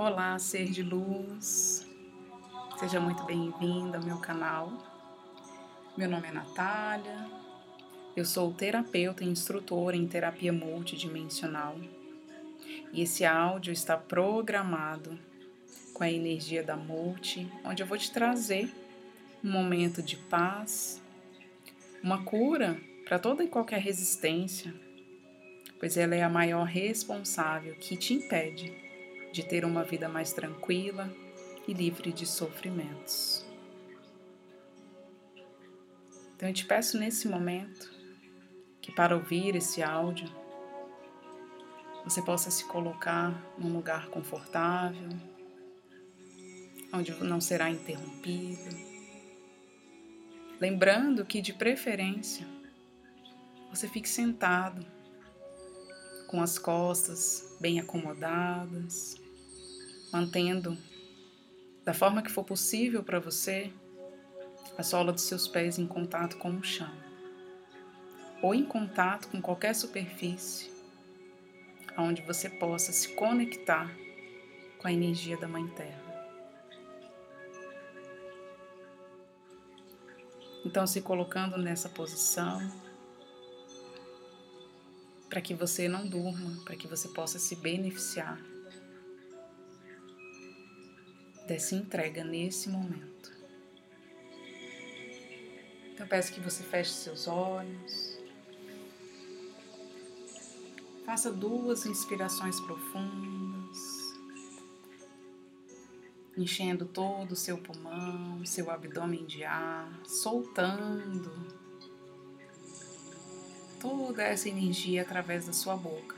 Olá, ser de luz. Seja muito bem-vinda ao meu canal. Meu nome é Natália. Eu sou terapeuta e instrutora em terapia multidimensional. E esse áudio está programado com a energia da multi, onde eu vou te trazer um momento de paz, uma cura para toda e qualquer resistência, pois ela é a maior responsável que te impede de ter uma vida mais tranquila e livre de sofrimentos. Então eu te peço nesse momento que para ouvir esse áudio você possa se colocar num lugar confortável, onde não será interrompido. Lembrando que de preferência você fique sentado, com as costas bem acomodadas, mantendo da forma que for possível para você a sola dos seus pés em contato com o chão ou em contato com qualquer superfície onde você possa se conectar com a energia da Mãe Terra. Então, se colocando nessa posição, para que você não durma, para que você possa se beneficiar dessa entrega nesse momento. Então peço que você feche seus olhos. Faça duas inspirações profundas, enchendo todo o seu pulmão, seu abdômen de ar, soltando toda essa energia através da sua boca.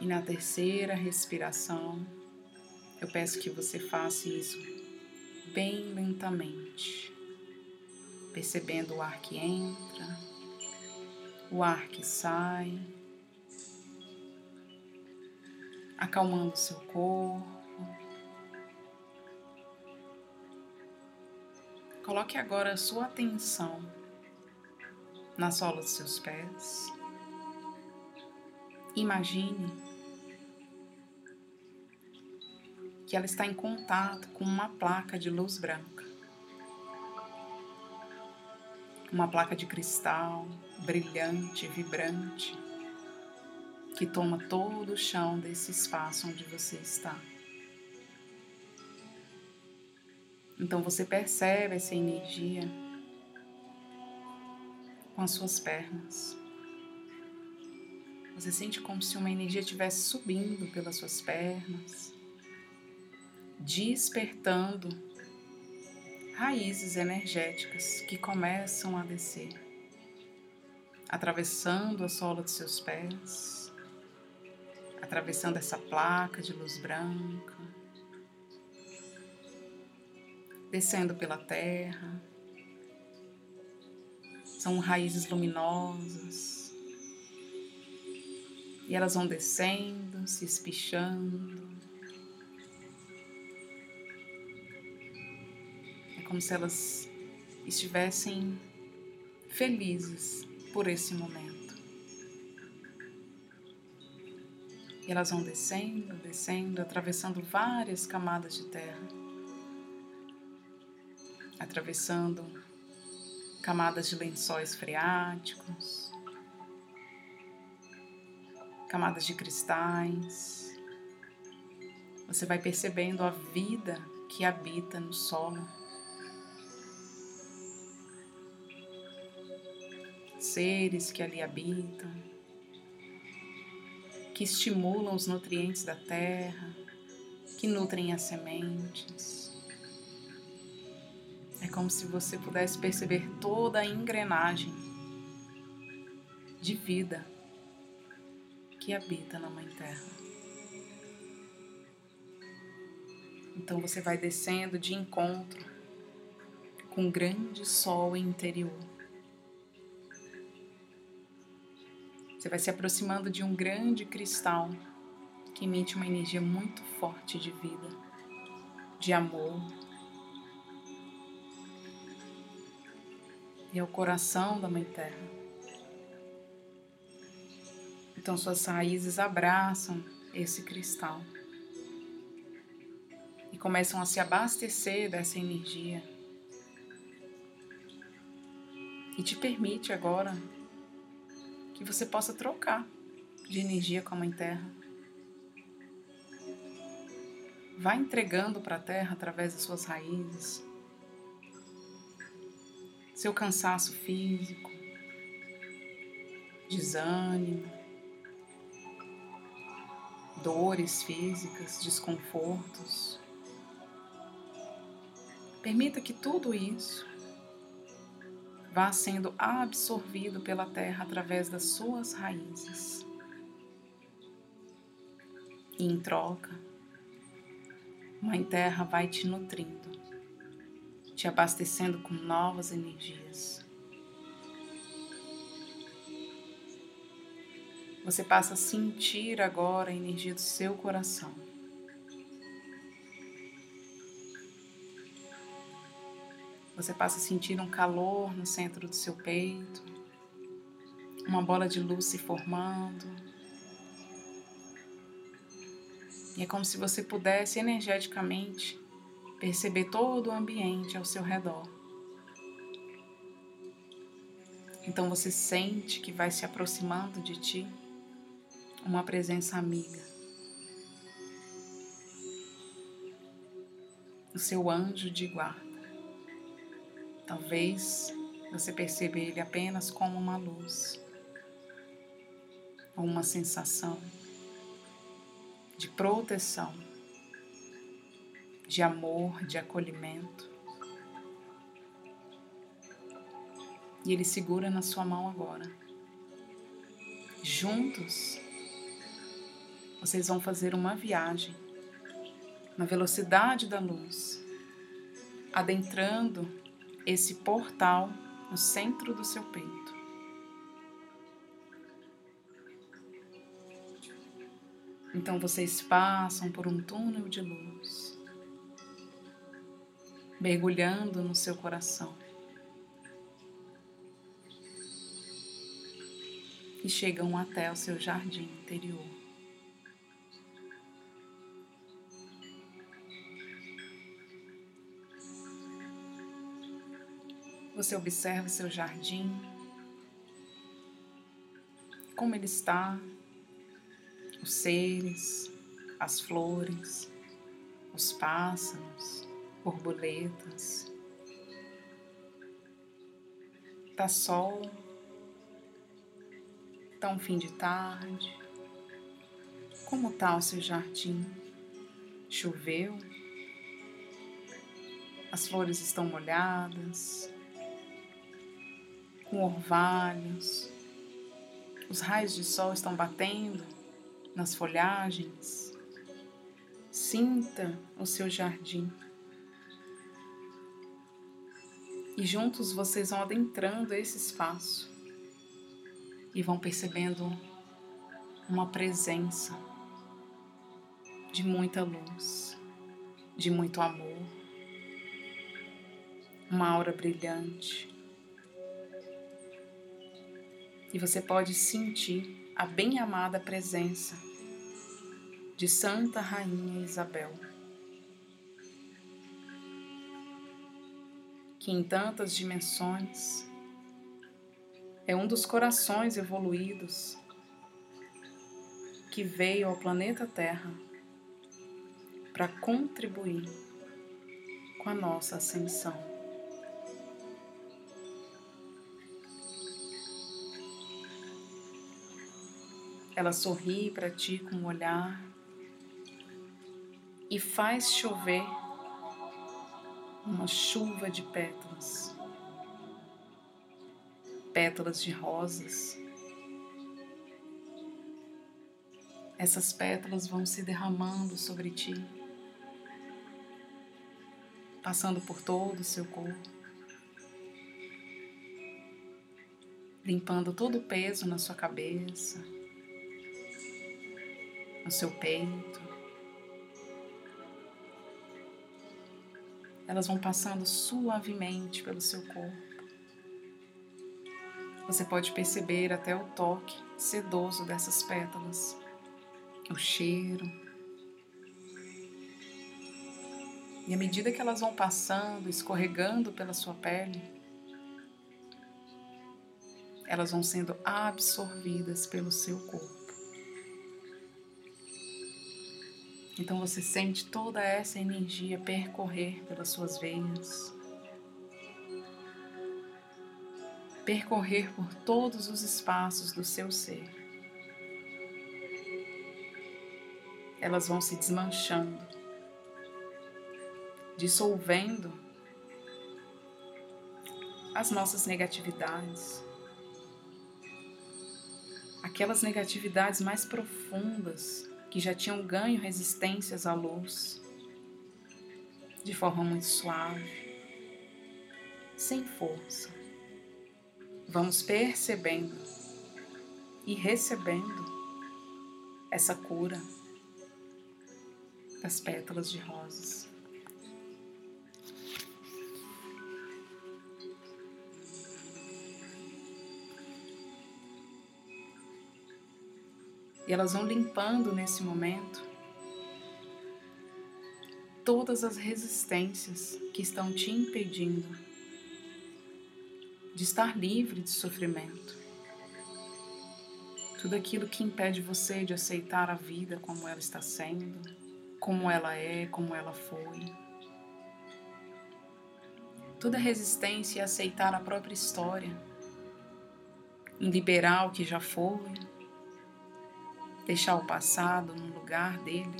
E na terceira respiração, eu peço que você faça isso bem lentamente, percebendo o ar que entra, o ar que sai, acalmando seu corpo. Coloque agora a sua atenção na sola dos seus pés. Imagine que ela está em contato com uma placa de luz branca. Uma placa de cristal brilhante, vibrante, que toma todo o chão desse espaço onde você está. Então você percebe essa energia com as suas pernas. Você sente como se uma energia estivesse subindo pelas suas pernas despertando raízes energéticas que começam a descer, atravessando a sola de seus pés, atravessando essa placa de luz branca, descendo pela terra. São raízes luminosas e elas vão descendo, se espichando, como se elas estivessem felizes por esse momento. E elas vão descendo, descendo, atravessando várias camadas de terra, atravessando camadas de lençóis freáticos, camadas de cristais. Você vai percebendo a vida que habita no solo. seres que ali habitam, que estimulam os nutrientes da terra, que nutrem as sementes. Como se você pudesse perceber toda a engrenagem de vida que habita na Mãe Terra. Então você vai descendo de encontro com um grande sol interior Você vai se aproximando de um grande cristal que emite uma energia muito forte de vida, de amor. E é o coração da Mãe Terra. Então suas raízes abraçam esse cristal e começam a se abastecer dessa energia. E te permite agora que você possa trocar de energia com a Mãe Terra. Vá entregando para a Terra através das suas raízes seu cansaço físico, desânimo, dores físicas, desconfortos. Permita que tudo isso vá sendo absorvido pela terra através das suas raízes. E em troca, Mãe Terra vai te nutrindo, te abastecendo com novas energias. Você passa a sentir agora a energia do seu coração. Você passa a sentir um calor no centro do seu peito, uma bola de luz se formando. E é como se você pudesse energeticamente perceber todo o ambiente ao seu redor. Então você sente que vai se aproximando de ti uma presença amiga. O seu anjo de guarda. Talvez você perceba ele apenas como uma luz ou uma sensação de proteção, de amor, de acolhimento. E ele segura na sua mão agora. Juntos, vocês vão fazer uma viagem na velocidade da luz, adentrando esse portal no centro do seu peito. Então vocês passam por um túnel de luz, mergulhando no seu coração. E chegam até o seu jardim interior. Você observa seu jardim, como ele está, os seres, as flores, os pássaros, borboletas. Tá sol, tá um fim de tarde. Como tá o seu jardim? Choveu? As flores estão molhadas? com orvalhos. Os raios de sol estão batendo nas folhagens. Sinta o seu jardim. E juntos vocês vão adentrando esse espaço e vão percebendo uma presença de muita luz, de muito amor, uma aura brilhante. e você pode sentir a bem-amada presença de Santa Rainha Isabel, que em tantas dimensões é um dos corações evoluídos que veio ao planeta Terra para contribuir com a nossa ascensão. Ela sorri para ti com um olhar e faz chover uma chuva de pétalas, pétalas de rosas. Essas pétalas vão se derramando sobre ti, passando por todo o seu corpo, limpando todo o peso na sua cabeça no seu peito. Elas vão passando suavemente pelo seu corpo, Você pode perceber até o toque sedoso dessas pétalas, o cheiro. E à medida que elas vão passando, escorregando pela sua pele, elas vão sendo absorvidas pelo seu corpo. Então você sente toda essa energia percorrer pelas suas veias, percorrer por todos os espaços do seu ser. Elas vão se desmanchando, dissolvendo as nossas negatividades, aquelas negatividades mais profundas que já tinham ganho resistências à luz de forma muito suave, sem força. Vamos percebendo e recebendo essa cura das pétalas de rosas. E elas vão limpando nesse momento todas as resistências que estão te impedindo de estar livre de sofrimento. Tudo aquilo que impede você de aceitar a vida como ela está sendo, como ela é, como ela foi. Toda resistência em aceitar a própria história, em liberar o que já foi, deixar o passado no lugar dele.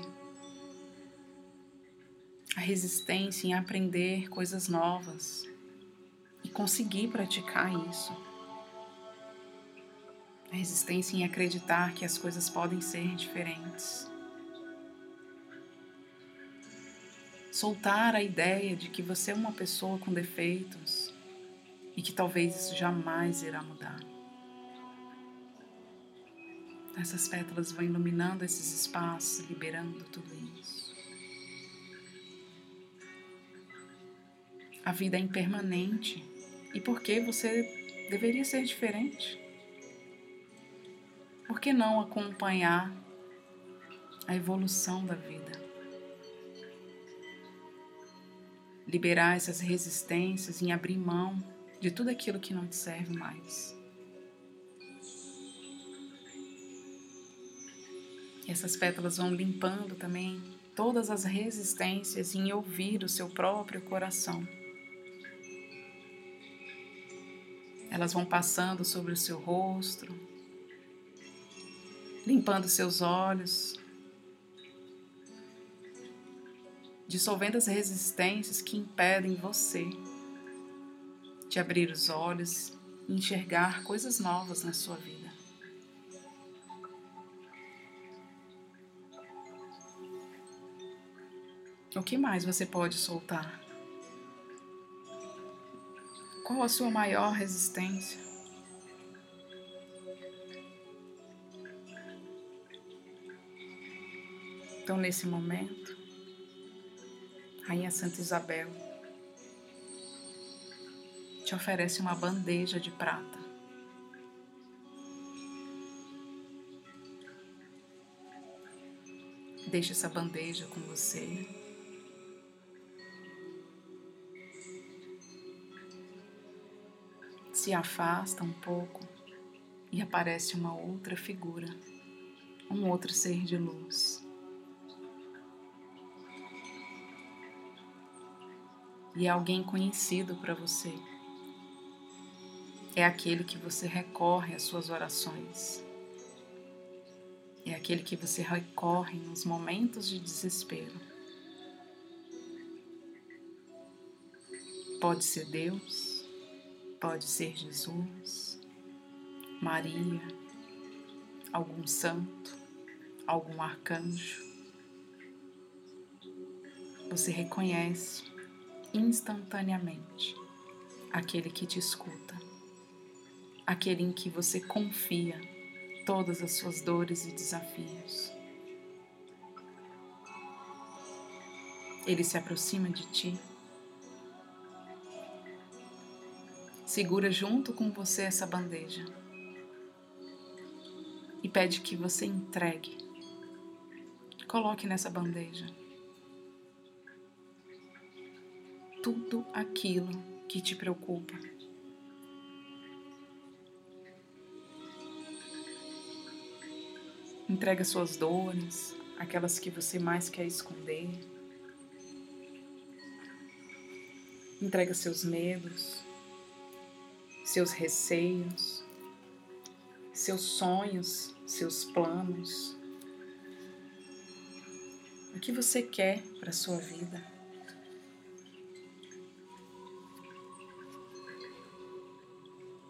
A resistência em aprender coisas novas e conseguir praticar isso. A resistência em acreditar que as coisas podem ser diferentes. Soltar a ideia de que você é uma pessoa com defeitos e que talvez isso jamais irá mudar. Essas pétalas vão iluminando esses espaços, liberando tudo isso. A vida é impermanente. E por que você deveria ser diferente? Por que não acompanhar a evolução da vida? Liberar essas resistências em abrir mão de tudo aquilo que não te serve mais. Essas pétalas vão limpando também todas as resistências em ouvir o seu próprio coração. Elas vão passando sobre o seu rosto, limpando seus olhos, dissolvendo as resistências que impedem você de abrir os olhos e enxergar coisas novas na sua vida. O que mais você pode soltar? Qual a sua maior resistência? Então, nesse momento, Rainha Santa Isabel te oferece uma bandeja de prata. Deixe essa bandeja com você. Se afasta um pouco e aparece uma outra figura, um outro ser de luz. E é alguém conhecido para você. É aquele que você recorre às suas orações. É aquele que você recorre nos momentos de desespero. Pode ser Deus, Pode ser Jesus, Maria, algum santo, algum arcanjo. Você reconhece instantaneamente aquele que te escuta, aquele em que você confia todas as suas dores e desafios. Ele se aproxima de ti segura junto com você essa bandeja e pede que você entregue. Coloque nessa bandeja tudo aquilo que te preocupa. Entrega suas dores, aquelas que você mais quer esconder. Entrega seus medos, seus receios, seus sonhos, seus planos. O que você quer para sua vida?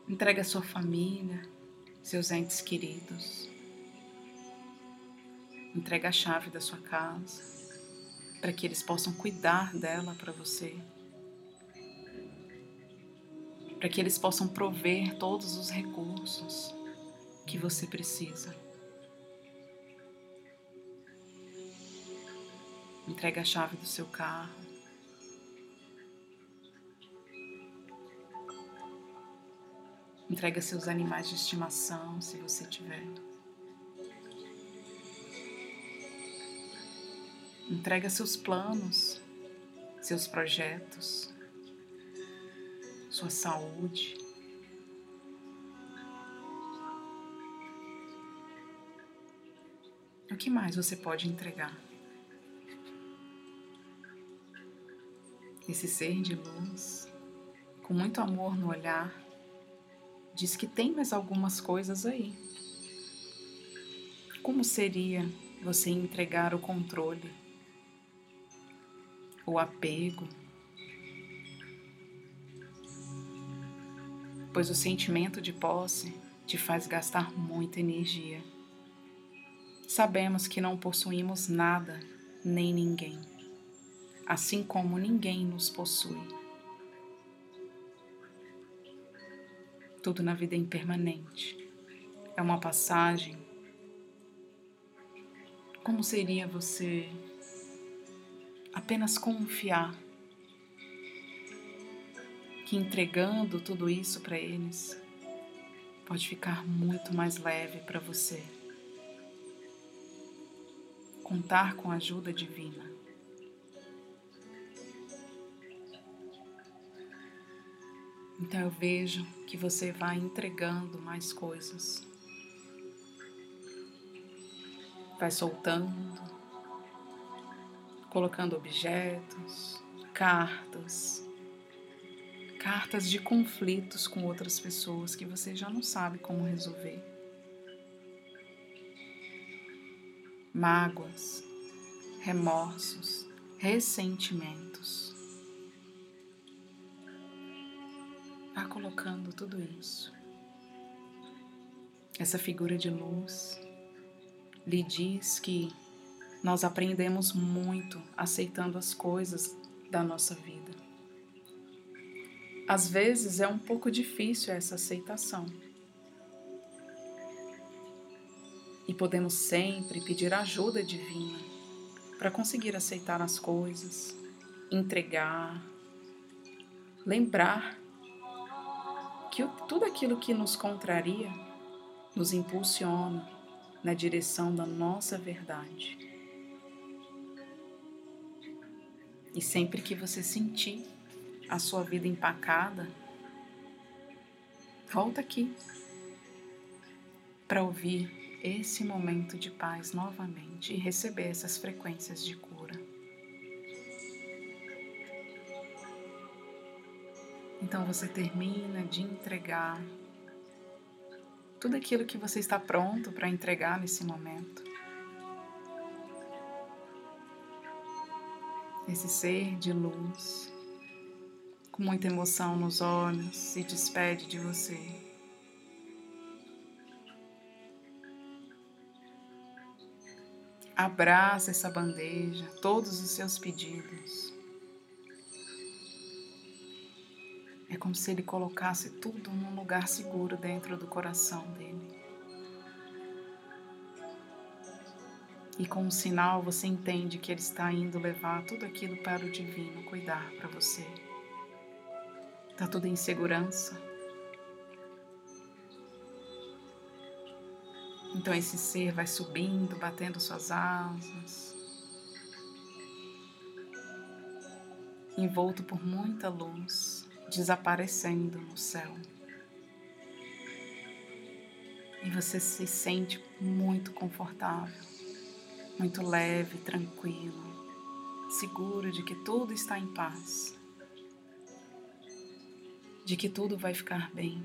Entrega sua família, seus entes queridos. Entrega a chave da sua casa para que eles possam cuidar dela para você. Para que eles possam prover todos os recursos que você precisa. Entrega a chave do seu carro. Entrega seus animais de estimação, se você tiver. Entrega seus planos, seus projetos, sua saúde. O que mais você pode entregar? Esse ser de luz, com muito amor no olhar, diz que tem mais algumas coisas aí. Como seria você entregar o controle, o apego? Pois o sentimento de posse te faz gastar muita energia. Sabemos que não possuímos nada nem ninguém, assim como ninguém nos possui. Tudo na vida é impermanente. É uma passagem. Como seria você apenas confiar que entregando tudo isso para eles pode ficar muito mais leve para você? Contar com a ajuda divina. Então eu vejo que você vai entregando mais coisas. Vai soltando, colocando objetos, cartas, cartas de conflitos com outras pessoas que você já não sabe como resolver. Mágoas, remorsos, ressentimentos. Vá colocando tudo isso. Essa figura de luz lhe diz que nós aprendemos muito aceitando as coisas da nossa vida. Às vezes é um pouco difícil essa aceitação. E podemos sempre pedir ajuda divina para conseguir aceitar as coisas, entregar, lembrar que tudo aquilo que nos contraria nos impulsiona na direção da nossa verdade. E sempre que você sentir a sua vida empacada, volta aqui para ouvir esse momento de paz novamente e receber essas frequências de cura. Então você termina de entregar tudo aquilo que você está pronto para entregar nesse momento. Esse ser de luz, com muita emoção nos olhos, se despede de você. Abraça essa bandeja, todos os seus pedidos. É como se ele colocasse tudo num lugar seguro dentro do coração dele. E com um sinal você entende que ele está indo levar tudo aquilo para o divino cuidar para você. Está tudo em segurança. Então esse ser vai subindo, batendo suas asas, envolto por muita luz, desaparecendo no céu. E você se sente muito confortável, muito leve, tranquilo, seguro de que tudo está em paz de que tudo vai ficar bem.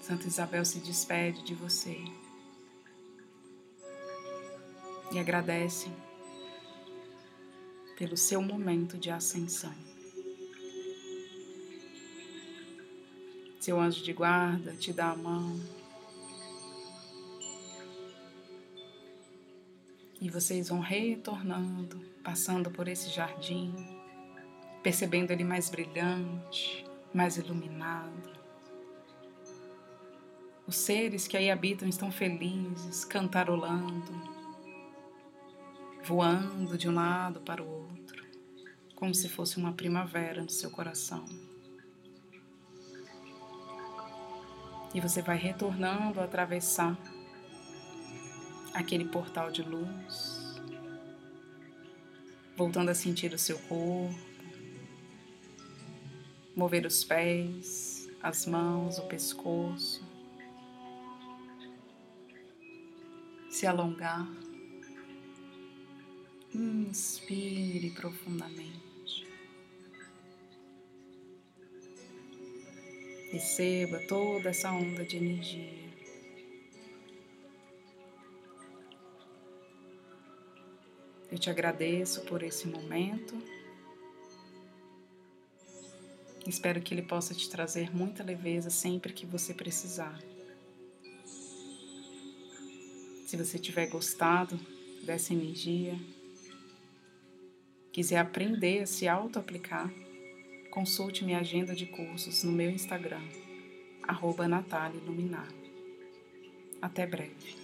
Santa Isabel se despede de você e agradece pelo seu momento de ascensão. Seu anjo de guarda te dá a mão. E vocês vão retornando, passando por esse jardim, percebendo ele mais brilhante, mais iluminado. Os seres que aí habitam estão felizes, cantarolando, voando de um lado para o outro, como se fosse uma primavera no seu coração. E você vai retornando a atravessar aquele portal de luz, voltando a sentir o seu corpo, mover os pés, as mãos, o pescoço. se alongar. Inspire profundamente. Receba toda essa onda de energia. Te agradeço por esse momento. Espero que ele possa te trazer muita leveza sempre que você precisar. Se você tiver gostado dessa energia, quiser aprender a se auto-aplicar, consulte minha agenda de cursos no meu Instagram, arroba Até breve.